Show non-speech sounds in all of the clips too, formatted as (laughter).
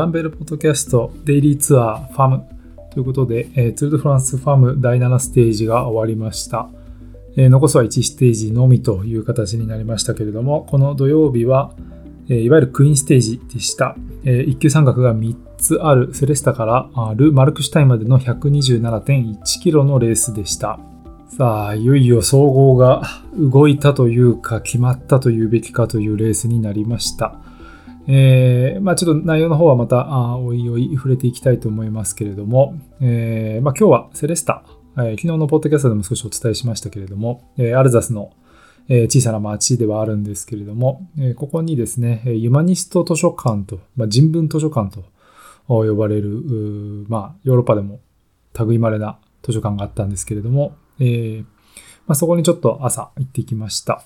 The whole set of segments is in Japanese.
ランベルポッドキャストデイリーツアーファムということで、えー、ツール・ド・フランスファム第7ステージが終わりました。えー、残すは1ステージのみという形になりましたけれども、この土曜日は、えー、いわゆるクイーンステージでした。えー、1級三角が3つあるセレスタからル・マルクシュタインまでの127.1キロのレースでした。さあ、いよいよ総合が動いたというか、決まったというべきかというレースになりました。えー、まあ、ちょっと内容の方はまた、あおいおい触れていきたいと思いますけれども、えー、まあ、今日はセレスタ、えー、昨日のポッドキャストでも少しお伝えしましたけれども、えアルザスのえ小さな町ではあるんですけれども、えここにですね、ユマニスト図書館と、まあ、人文図書館と呼ばれる、まあ、ヨーロッパでも類まれな図書館があったんですけれども、えーまあ、そこにちょっと朝行ってきました。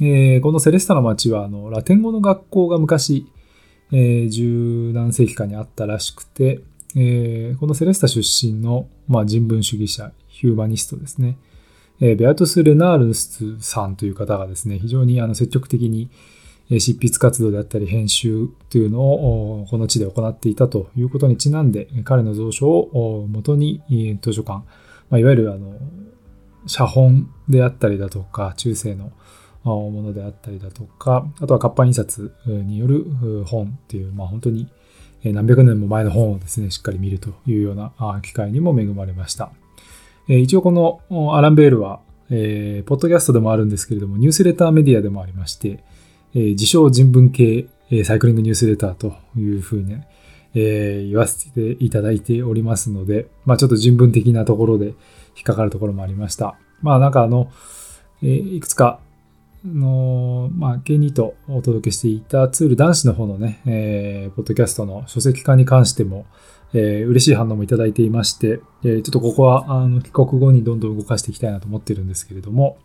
えー、このセレスタの町はあのラテン語の学校が昔、えー、十何世紀かにあったらしくて、えー、このセレスタ出身の、まあ、人文主義者、ヒューマニストですね、えー、ベアトス・レナールスさんという方がですね、非常にあの積極的に執筆活動であったり編集というのをこの地で行っていたということにちなんで、彼の蔵書をもとに図書館、いわゆるあの写本であったりだとか、中世のものであったりだとか、あとは活版印刷による本っていう、まあ本当に何百年も前の本をですね、しっかり見るというような機会にも恵まれました。一応このアランベールは、えー、ポッドキャストでもあるんですけれども、ニュースレターメディアでもありまして、えー、自称人文系サイクリングニュースレターというふうに、えー、言わせていただいておりますので、まあちょっと人文的なところで引っかかるところもありました。まあなんかあの、え、いくつかの、まあ、K2 とお届けしていたツール男子の方のね、えー、ポッドキャストの書籍化に関しても、えー、嬉しい反応もいただいていまして、えー、ちょっとここはあの帰国後にどんどん動かしていきたいなと思ってるんですけれども、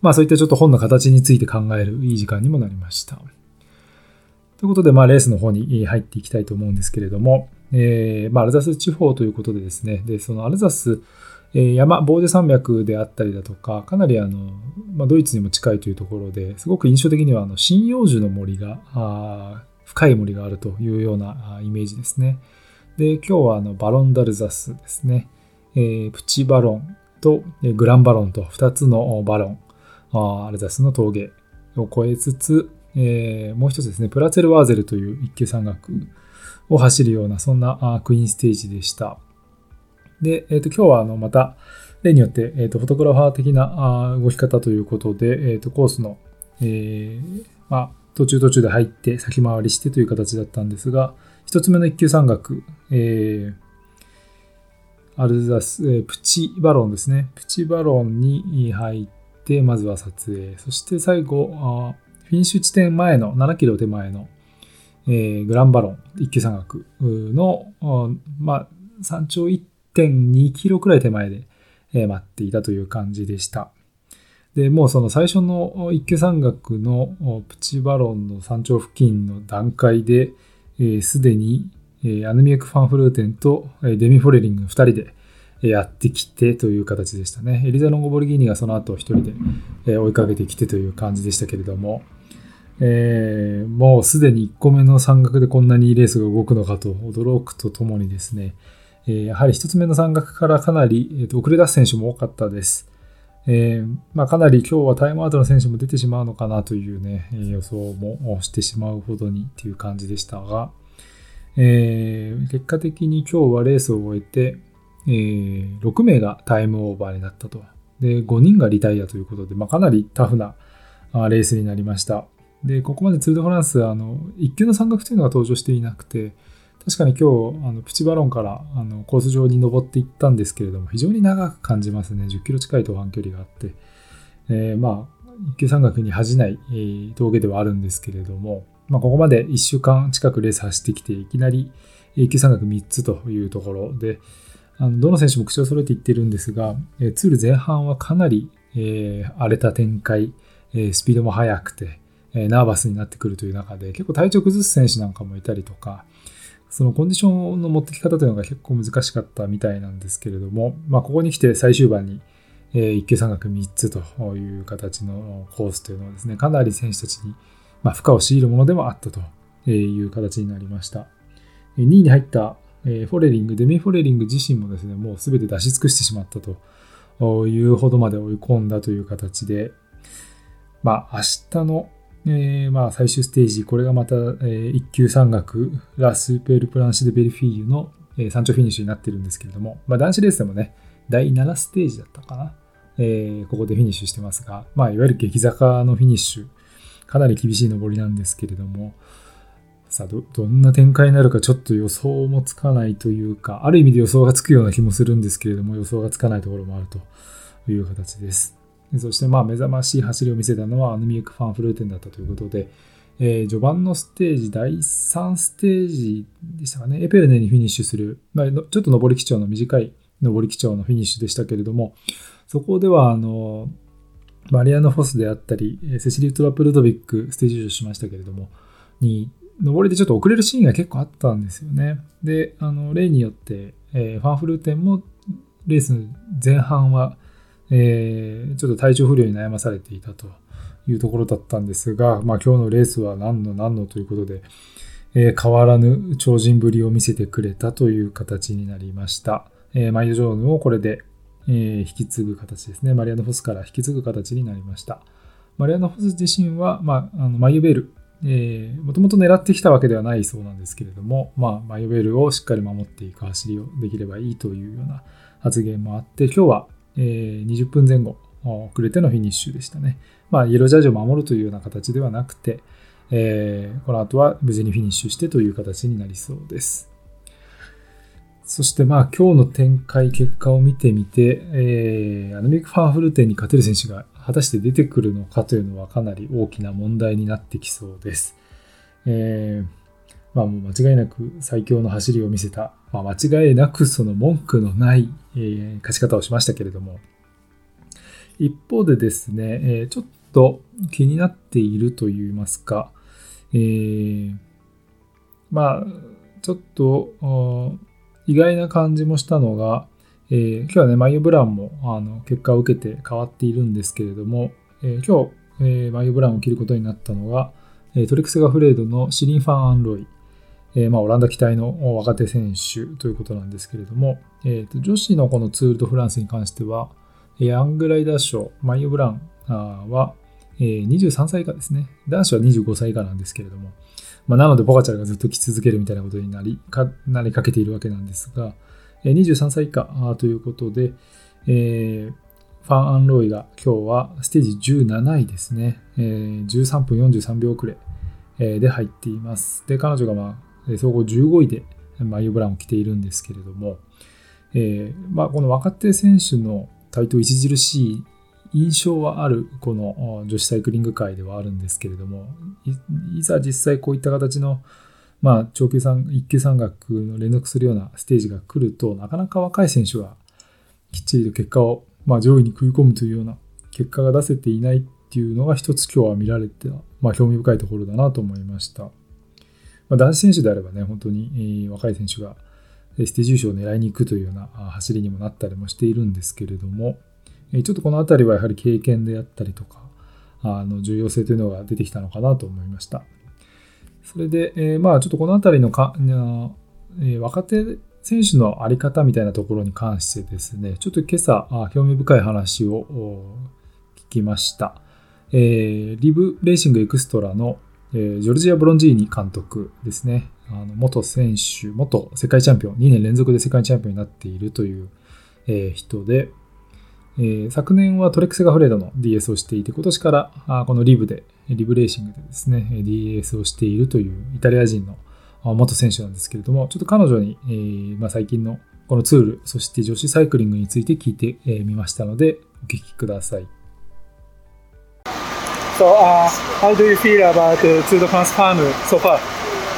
まあそういったちょっと本の形について考えるいい時間にもなりました。ということで、まあレースの方に入っていきたいと思うんですけれども、えー、まあアルザス地方ということでですね、で、そのアルザス、山、ボーデ山脈であったりだとか、かなりあの、まあ、ドイツにも近いというところですごく印象的にはあの針葉樹の森が深い森があるというようなイメージですね。で今日はあのバロンダルザスですね、えー、プチバロンとグランバロンと2つのバロンアルザスの峠を越えつつ、えー、もう一つですねプラツェルワーゼルという一級山岳を走るようなそんなクイーンステージでした。で、えー、と今日はあのまた例によって、えーと、フォトグラファー的なあ動き方ということで、えーと、コースの、えー、まあ、途中途中で入って先回りしてという形だったんですが、一つ目の一級山岳、えー、アルザス、えー、プチバロンですね。プチバロンに入って、まずは撮影。そして最後、あフィニッシュ地点前の7キロ手前の、えー、グランバロン一級山岳の、まあ、山頂1.2キロくらい手前で、待っていたという感じでした。で、もうその最初の一級山岳のプチバロンの山頂付近の段階で、す、で、に、アヌミエク・ファンフルーテンとデミ・フォレリング2人でやってきてという形でしたね。エリザ・ロンゴ・ボルギーニがその後1人で追いかけてきてという感じでしたけれども、えー、もうすでに1個目の山岳でこんなにレースが動くのかと驚くとともにですね、えやはり1つ目の山岳からかなり、えー、と遅れ出す選手も多かったです。えー、まあ、かなり今日はタイムアウトの選手も出てしまうのかなというね、予想もしてしまうほどにっていう感じでしたが、えー、結果的に今日はレースを終えて、えー、6名がタイムオーバーになったと。で、5人がリタイアということで、まあ、かなりタフなレースになりました。で、ここまでツール・ド・フランス、あの、1級の山岳というのが登場していなくて、確かに今日、あのプチバロンからあのコース上に登っていったんですけれども、非常に長く感じますね。10キロ近い登板距離があって、えー、まあ、一級山岳に恥じない、えー、峠ではあるんですけれども、まあ、ここまで1週間近くレース走ってきて、いきなり一級山岳3つというところで、あのどの選手も口を揃えて言ってるんですが、えー、ツール前半はかなり、えー、荒れた展開、えー、スピードも速くて、え、ナーバスになってくるという中で、結構体調崩す選手なんかもいたりとか、そのコンディションの持ってき方というのが結構難しかったみたいなんですけれども、まあ、ここに来て最終盤に、えー、一級山岳3つという形のコースというのはですね、かなり選手たちに、ま、負荷を強いるものでもあったという形になりました。2位に入ったフォレリング、デミ・フォレリング自身もですね、もう全て出し尽くしてしまったというほどまで追い込んだという形で、まあ、明日の、えー、まあ最終ステージ、これがまた、えー、一級山岳、ラ・スペール・プランシュ・デ・ベルフィーユの、えー、山頂フィニッシュになってるんですけれども、まあ、男子レースでもね、第7ステージだったかな、えー、ここでフィニッシュしてますが、まあ、いわゆる激坂のフィニッシュ、かなり厳しい上りなんですけれども、さあど、どんな展開になるかちょっと予想もつかないというか、ある意味で予想がつくような気もするんですけれども、予想がつかないところもあるという形です。そして、まあ、目覚ましい走りを見せたのは、アヌミエク・ファンフルーテンだったということで、えー、序盤のステージ、第3ステージでしたかね、エペルネにフィニッシュする、まあ、ちょっと上り基調の短い上り基調のフィニッシュでしたけれども、そこでは、あの、マリアノ・フォスであったり、セシリー・トラップ・ルドビック、ステージ優勝しましたけれども、に上りでちょっと遅れるシーンが結構あったんですよね。で、あの、例によって、えー、ファンフルーテンもレース前半は、えー、ちょっと体調不良に悩まされていたというところだったんですが、まあ今日のレースは何の何のということで、えー、変わらぬ超人ぶりを見せてくれたという形になりました。えー、マイオ・ジョーヌをこれで、えー、引き継ぐ形ですね。マリアノ・フォスから引き継ぐ形になりました。マリアノ・フォス自身は、まあ、あのマユベル、えー、もともと狙ってきたわけではないそうなんですけれども、まあ、マイウェルをしっかり守っていく走りをできればいいというような発言もあって、今日は、え、20分前後遅れてのフィニッシュでしたね。まあ、イエロージャージを守るというような形ではなくて、え、この後は無事にフィニッシュしてという形になりそうです。そしてまあ今日の展開、結果を見てみて、え、アヌミック・ファンフルテンに勝てる選手が果たして出てくるのかというのはかなり大きな問題になってきそうです。えー、まあもう間違いなく最強の走りを見せた、まあ、間違いなくその文句のない、えー、勝ち方をしましたけれども、一方でですね、えー、ちょっと気になっていると言いますか、えー、まあ、ちょっと意外な感じもしたのが、えー、今日はね、マイオブランもあの結果を受けて変わっているんですけれども、えー、今日、えー、マイオブランを切ることになったのが、トリクス・ガフレードのシリン・ファン・アンロイ、えまあ、オランダ期待の若手選手ということなんですけれども、えーと、女子のこのツール・ド・フランスに関しては、ヤングライダー賞、マイオブランは、え23歳以下ですね。男子は25歳以下なんですけれども、まあ、なので、ポカチャルがずっと来続けるみたいなことになりかなりかけているわけなんですが、23歳以下ということで、えー、ファン・アンロイが今日はステージ17位ですね。えー、13分43秒遅れ、で入っています。で、彼女が、まあ、総合15位でマイオブラウンを着ているんですけれども、えーまあ、この若手選手の台頭著しい印象はあるこの女子サイクリング界ではあるんですけれどもいざ実際こういった形のまあ、長級山、一級山岳の連続するようなステージが来ると、なかなか若い選手がきっちりと結果を、まあ、上位に食い込むというような結果が出せていないっていうのが一つ今日は見られて、まあ、興味深いところだなと思いました。まあ、男子選手であればね、本当に、若い選手がステージ優勝を狙いに行くというような走りにもなったりもしているんですけれども、ちょっとこの辺りはやはり経験であったりとか、あの重要性というのが出てきたのかなと思いました。それで、えー、まあちょっとこの辺りのか、えー、若手選手のあり方みたいなところに関してですね、ちょっと今朝、興味深い話を聞きました。えー、リブレーシングエクストラの、えー、ジョルジア・ブロンジーニ監督ですね。あの元選手、元世界チャンピオン、2年連続で世界チャンピオンになっているという、えー、人で、えー、昨年はトレックスガフレードの DS をしていて、今年からあこのリブで、リブレーシングでですね、DS をしているというイタリア人の元選手なんですけれども、ちょっと彼女に、えーまあ、最近のこのツール、そして女子サイクリングについて聞いてみ、ましたので、お聞きください。So, uh, how do you feel about the Tour de France Farm so far?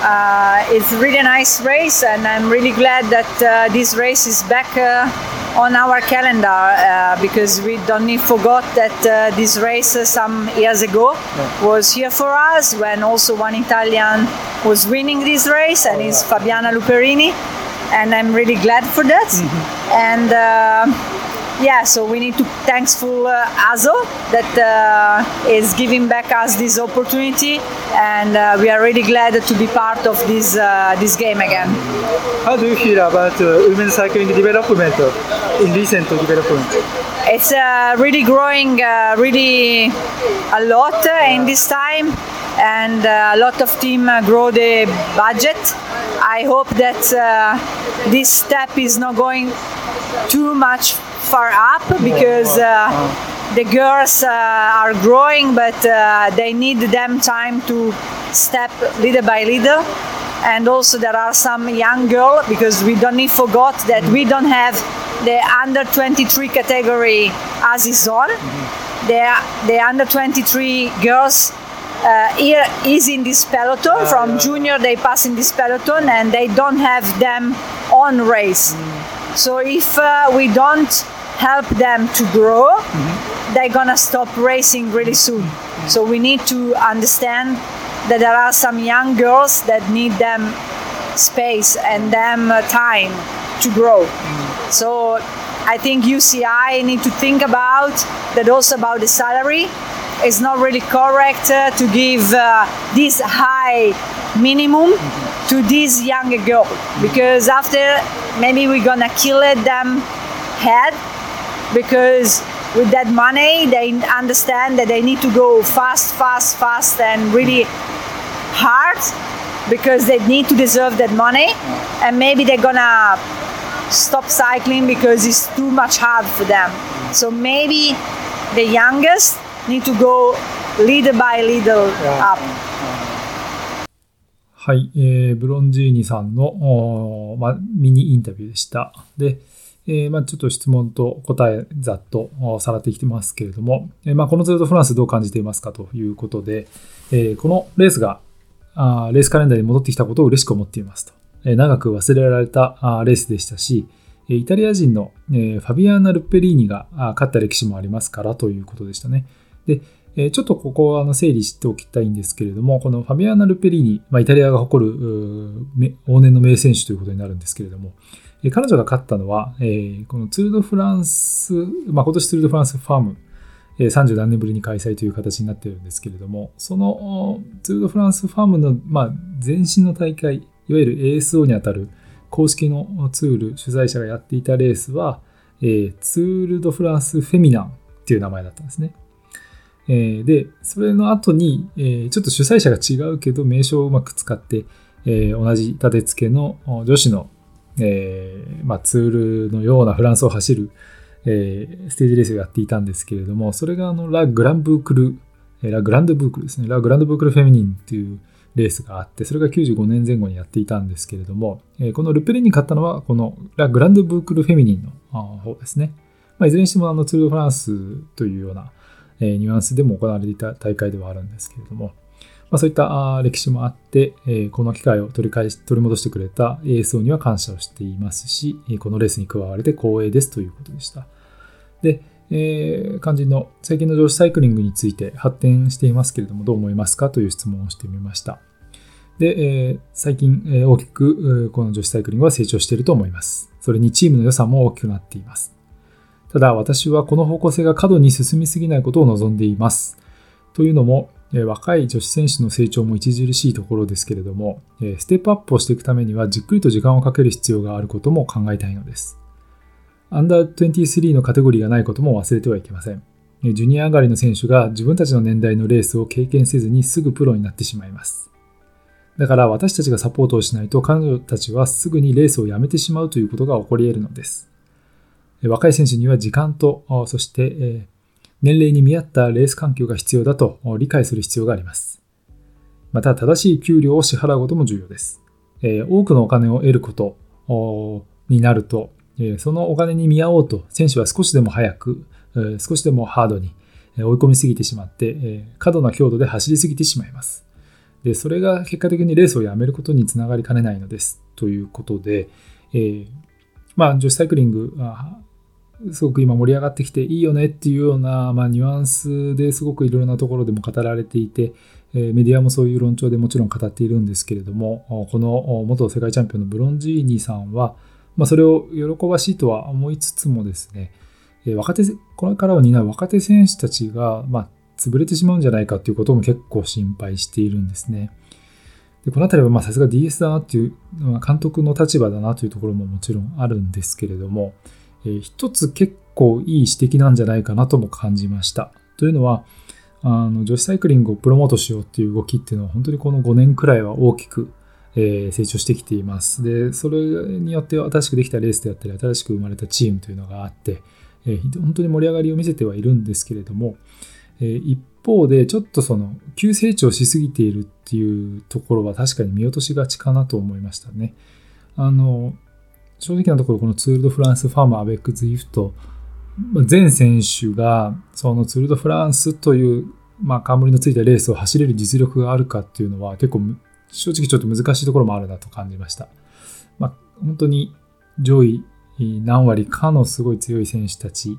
Uh, it's really a nice race, and I'm really glad that uh, this race is back uh, on our calendar uh, because we don't need forgot that uh, this race uh, some years ago yeah. was here for us when also one Italian was winning this race, and oh, it's Fabiana Luperini, and I'm really glad for that. Mm-hmm. And yeah, so we need to thankful uh, Azo that uh, is giving back us this opportunity, and uh, we are really glad to be part of this uh, this game again. How do you feel about uh, women's cycling development in recent development? It's uh, really growing, uh, really a lot uh, in this time, and uh, a lot of team uh, grow the budget. I hope that uh, this step is not going too much far up because uh, the girls uh, are growing, but uh, they need them time to step little by little. And also there are some young girl because we don't need forgot that we don't have the under 23 category as is on. The, the under 23 girls uh, here is in this peloton. From junior, they pass in this peloton, and they don't have them on race. So if uh, we don't help them to grow, they're gonna stop racing really soon. So we need to understand that there are some young girls that need them space and them uh, time to grow. So I think UCI need to think about that also about the salary. It's not really correct uh, to give uh, this high minimum to this younger girl. Because after maybe we're gonna kill it them head. Because with that money they understand that they need to go fast fast fast and really hard. Because they need to deserve that money. And maybe they're gonna stop cycling because it's too much hard for them. So maybe the youngest need to go little by little up はい、えーブロンジーニさんの、まあ、ミニインタビューでした。で、えーまあ、ちょっと質問と答えざっとさらってきてますけれども、えーまあ、このツール・ド・フランスどう感じていますかということで、えーこのレースがあーレースカレンダーに戻ってきたことを嬉しく思っていますと。え長く忘れられたあレースでしたし、イタリア人の、えファビアーナ・ルッペリーニが勝った歴史もありますからということでしたね。で、えちょっとここはあの整理しておきたいんですけれども、このファビアナ・ルペリーニ、まあ、イタリアが誇る往年の名選手ということになるんですけれども、え彼女が勝ったのは、えーこのツール・ド・フランス、まあ、今年ツール・ド・フランスファーム、えー30何年ぶりに開催という形になっているんですけれども、そのツール・ド・フランスファームの、まあ、前身の大会、いわゆる ASO にあたる公式のツール主催者がやっていたレースは、えーツール・ド・フランス・フェミナンっていう名前だったんですね。えーで、それの後に、えーちょっと主催者が違うけど、名称をうまく使って、えー同じ立て付けの女子の、えーまあ、ツールのようなフランスを走る、えーステージレースをやっていたんですけれども、それがあのラ・グランブークル、えーラ・グランドブークルですね。ラ・グランドブークル・フェミニンっていうレースがあって、それが95年前後にやっていたんですけれども、えーこのルペレンに勝ったのは、このラ・グランドブークル・フェミニンの方ですね。まあ、いずれにしてもあのツール・ド・フランスというような、えニュアンスでも行われていた大会ではあるんですけれども、まあ、そういった歴史もあって、えこの機会を取り返し取り戻してくれた ASO には感謝をしていますし、えこのレースに加われて光栄ですということでした。で、えー肝心の最近の女子サイクリングについて発展していますけれども、どう思いますかという質問をしてみました。で、えー最近、えー大きくこの女子サイクリングは成長していると思います。それにチームの良さも大きくなっています。ただ私はこの方向性が過度に進みすぎないことを望んでいます。というのも、若い女子選手の成長も著しいところですけれども、ステップアップをしていくためにはじっくりと時間をかける必要があることも考えたいのです。アンダー23のカテゴリーがないことも忘れてはいけません。ジュニア上がりの選手が自分たちの年代のレースを経験せずにすぐプロになってしまいます。だから私たちがサポートをしないと彼女たちはすぐにレースをやめてしまうということが起こり得るのです。若い選手には時間と、そして、年齢に見合ったレース環境が必要だと理解する必要があります。また、正しい給料を支払うことも重要です。多くのお金を得ることになると、そのお金に見合おうと、選手は少しでも早く、少しでもハードに追い込みすぎてしまって、過度な強度で走りすぎてしまいます。で、それが結果的にレースをやめることにつながりかねないのです。ということで、えーまあ、女子サイクリング、すごく今盛り上がってきていいよねっていうような、まあ、ニュアンスですごくいろいろなところでも語られていて、えメディアもそういう論調でもちろん語っているんですけれども、この元世界チャンピオンのブロンジーニさんは、まあ、それを喜ばしいとは思いつつもですね、え、若手、これからを担う若手選手たちが、まあ、潰れてしまうんじゃないかということも結構心配しているんですね。でこの辺りはさすが DS だなっていう、まあ、監督の立場だなというところももちろんあるんですけれども、え、一つ結構いい指摘なんじゃないかなとも感じました。というのは、あの女子サイクリングをプロモートしようっていう動きっていうのは本当にこの5年くらいは大きく、え、成長してきています。で、それによって新しくできたレースであったり、新しく生まれたチームというのがあって、え、本当に盛り上がりを見せてはいるんですけれども、え、一方でちょっとその急成長しすぎているっていうところは確かに見落としがちかなと思いましたね。あの、正直なところこのツール・ド・フランス・ファーム・アベック・ズ・イフト、全選手がそのツール・ド・フランスという、まあ、冠のついたレースを走れる実力があるかっていうのは結構正直ちょっと難しいところもあるなと感じました。まあ、本当に上位何割かのすごい強い選手たち、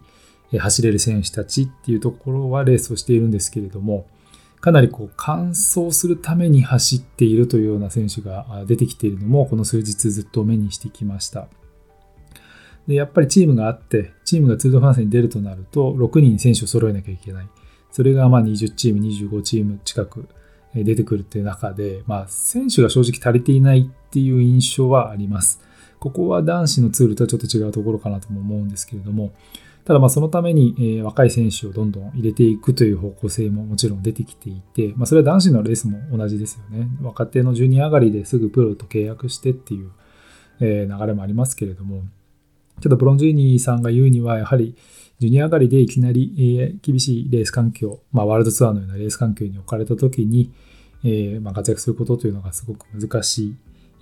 走れる選手たちっていうところはレースをしているんですけれども、かなりこう完走するために走っているというような選手が出てきているのもこの数日ずっと目にしてきました。で、やっぱりチームがあって、チームがツールドフランスに出るとなると、6人選手を揃えなきゃいけない。それがまあ20チーム、25チーム近く出てくるっていう中で、まあ、選手が正直足りていないっていう印象はあります。ここは男子のツールとはちょっと違うところかなとも思うんですけれども、ただまあそのために、え若い選手をどんどん入れていくという方向性ももちろん出てきていて、まあ、それは男子のレースも同じですよね。若手のジュニア上がりですぐプロと契約してっていう、え流れもありますけれども、ちょっとブロンジーニーさんが言うには、やはりジュニア上がりでいきなり、え厳しいレース環境、まあ、ワールドツアーのようなレース環境に置かれたときに、えまあ、活躍することというのがすごく難し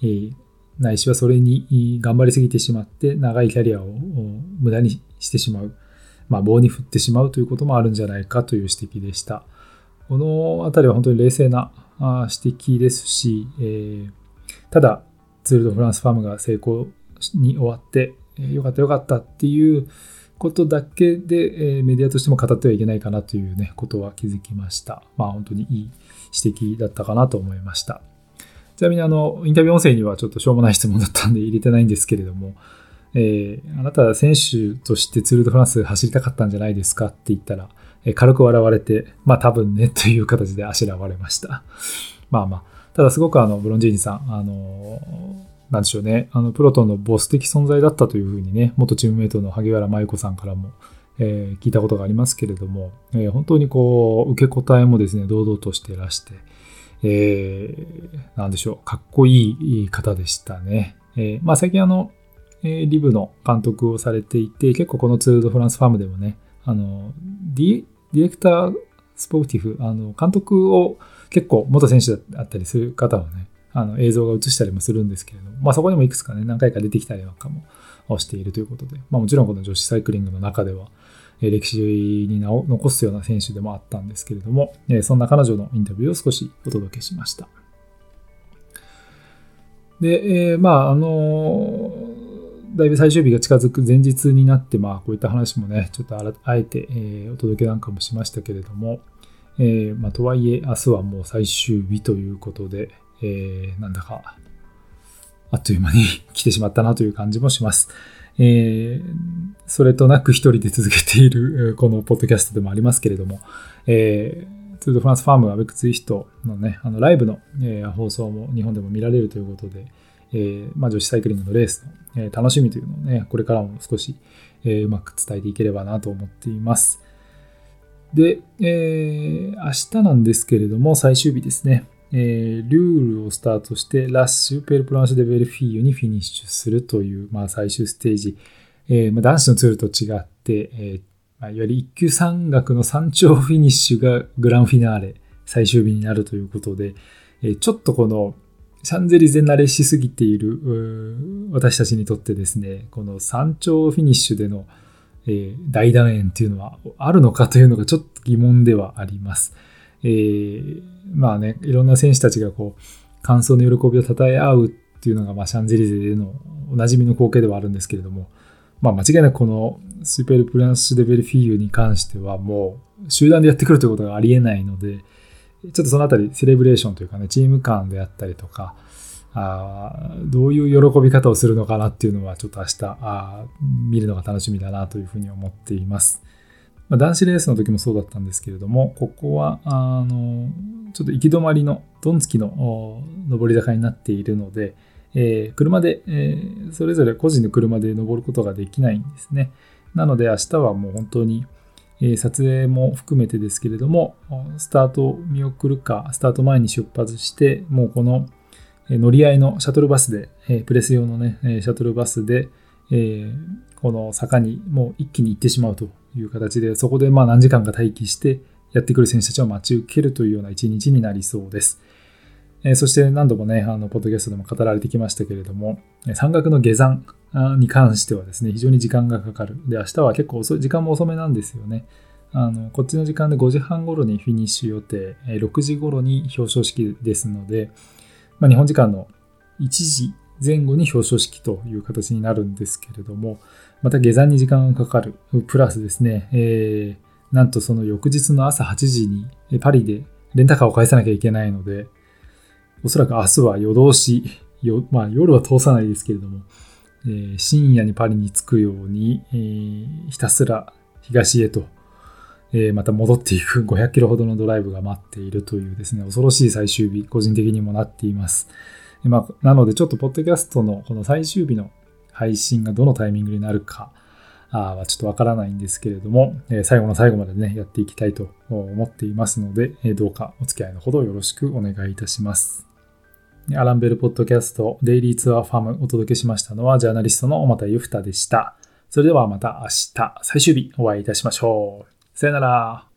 い、えないしはそれに頑張りすぎてしまって長いキャリアを無駄にしてしまう、まあ、棒に振ってしまうということもあるんじゃないかという指摘でした。このあたりは本当に冷静な指摘ですし、えー、ただツール・ド・フランスファームが成功に終わってよかったよかったっていうことだけで、えメディアとしても語ってはいけないかなというね、ことは気づきました。まあ本当にいい指摘だったかなと思いました。ちなみにあの、インタビュー音声にはちょっとしょうもない質問だったんで入れてないんですけれども、えー、あなたは選手としてツール・ド・フランス走りたかったんじゃないですかって言ったら、えー、軽く笑われて、まあ多分ねという形であしらわれました。(laughs) まあまあ、ただすごくあの、ブロンジーニさん、あのなんでしょうね、あの、プロトンのボス的存在だったというふうにね、元チームメイトの萩原麻衣子さんからも、えー、聞いたことがありますけれども、えー、本当にこう、受け答えもですね、堂々としてらして、えー、なんでしょう、かっこいい方でしたね。えー、まあ最近あの、え、リブの監督をされていて、結構このツールドフランスファームでもね、あの、ディレクタースポーティフ、あの、監督を結構元選手だったりする方はね、あの映像が映したりもするんですけれども、まあ、そこにもいくつかね、何回か出てきたりなんかもしているということで、まあ、もちろんこの女子サイクリングの中では、歴史に名を残すような選手でもあったんですけれども、そんな彼女のインタビューを少しお届けしました。で、えー、まあ、あのだいぶ最終日が近づく前日になって、まあ、こういった話もね、ちょっとあえて、えー、お届けなんかもしましたけれども、えー、まあ、とはいえ、明日はもう最終日ということで、えー、なんだか、あっという間に来てしまったなという感じもします。えー、それとなく一人で続けているこのポッドキャストでもありますけれども、えー、ツードフランスファームアベクツイヒトのね、あのライブの、えー、放送も日本でも見られるということで、えーまあ、女子サイクリングのレースの、えー、楽しみというのをね、これからも少し、えー、うまく伝えていければなと思っています。で、えー、明日なんですけれども、最終日ですね。えー、ルールをスタートして、ラッシュ、ペルプランシュデベルフィーユにフィニッシュするという、まあ、最終ステージ。えーまあ、男子のツールと違って、えーまあ、いわゆる一級山岳の山頂フィニッシュがグランフィナーレ、最終日になるということで、えー、ちょっとこの、シャンゼリゼ慣れしすぎている私たちにとってですね、この山頂フィニッシュでの、えー、大団円っていうのはあるのかというのがちょっと疑問ではあります。えー、まあね、いろんな選手たちがこう、感想の喜びを称え合うっていうのが、まあ、シャンゼリゼでのおなじみの光景ではあるんですけれども、まあ、間違いなくこのスーペルプランス・デベルフィーユに関してはもう集団でやってくるということがありえないので、ちょっとそのあたりセレブレーションというかね、チーム感であったりとか、あどういう喜び方をするのかなっていうのはちょっと明日あ見るのが楽しみだなというふうに思っています。まあ、男子レースの時もそうだったんですけれども、ここはあのちょっと行き止まりのドンつきの上り坂になっているので、えー、車で、えー、それぞれ個人の車で登ることができないんですね。なので明日はもう本当に、えー、撮影も含めてですけれども、スタートを見送るか、スタート前に出発して、もうこの乗り合いのシャトルバスで、えプレス用のね、シャトルバスで、えこの坂にもう一気に行ってしまうという形で、そこでまあ何時間か待機してやってくる選手たちを待ち受けるというような一日になりそうです。えそして何度もね、あの、ポッドキャストでも語られてきましたけれども、山岳の下山に関してはですね、非常に時間がかかる。で、明日は結構遅い、時間も遅めなんですよね。あの、こっちの時間で5時半頃にフィニッシュ予定、6時頃に表彰式ですので、まあ、日本時間の1時前後に表彰式という形になるんですけれども、また下山に時間がかかる。プラスですね、えー、なんとその翌日の朝8時にパリでレンタカーを返さなきゃいけないので、おそらく明日は夜通し、まあ、夜は通さないですけれども、えー、深夜にパリに着くように、えー、ひたすら東へと、えー、また戻っていく (laughs) 500キロほどのドライブが待っているというですね、恐ろしい最終日、個人的にもなっています。まあ、なので、ちょっとポッドキャストのこの最終日の配信がどのタイミングになるかはちょっとわからないんですけれども、え最後の最後までね、やっていきたいと思っていますので、えどうかお付き合いのほどよろしくお願いいたします。アランベルポッドキャストデイリーツアーファームお届けしましたのはジャーナリストの小又ゆふたでした。それではまた明日最終日お会いいたしましょう。さよなら。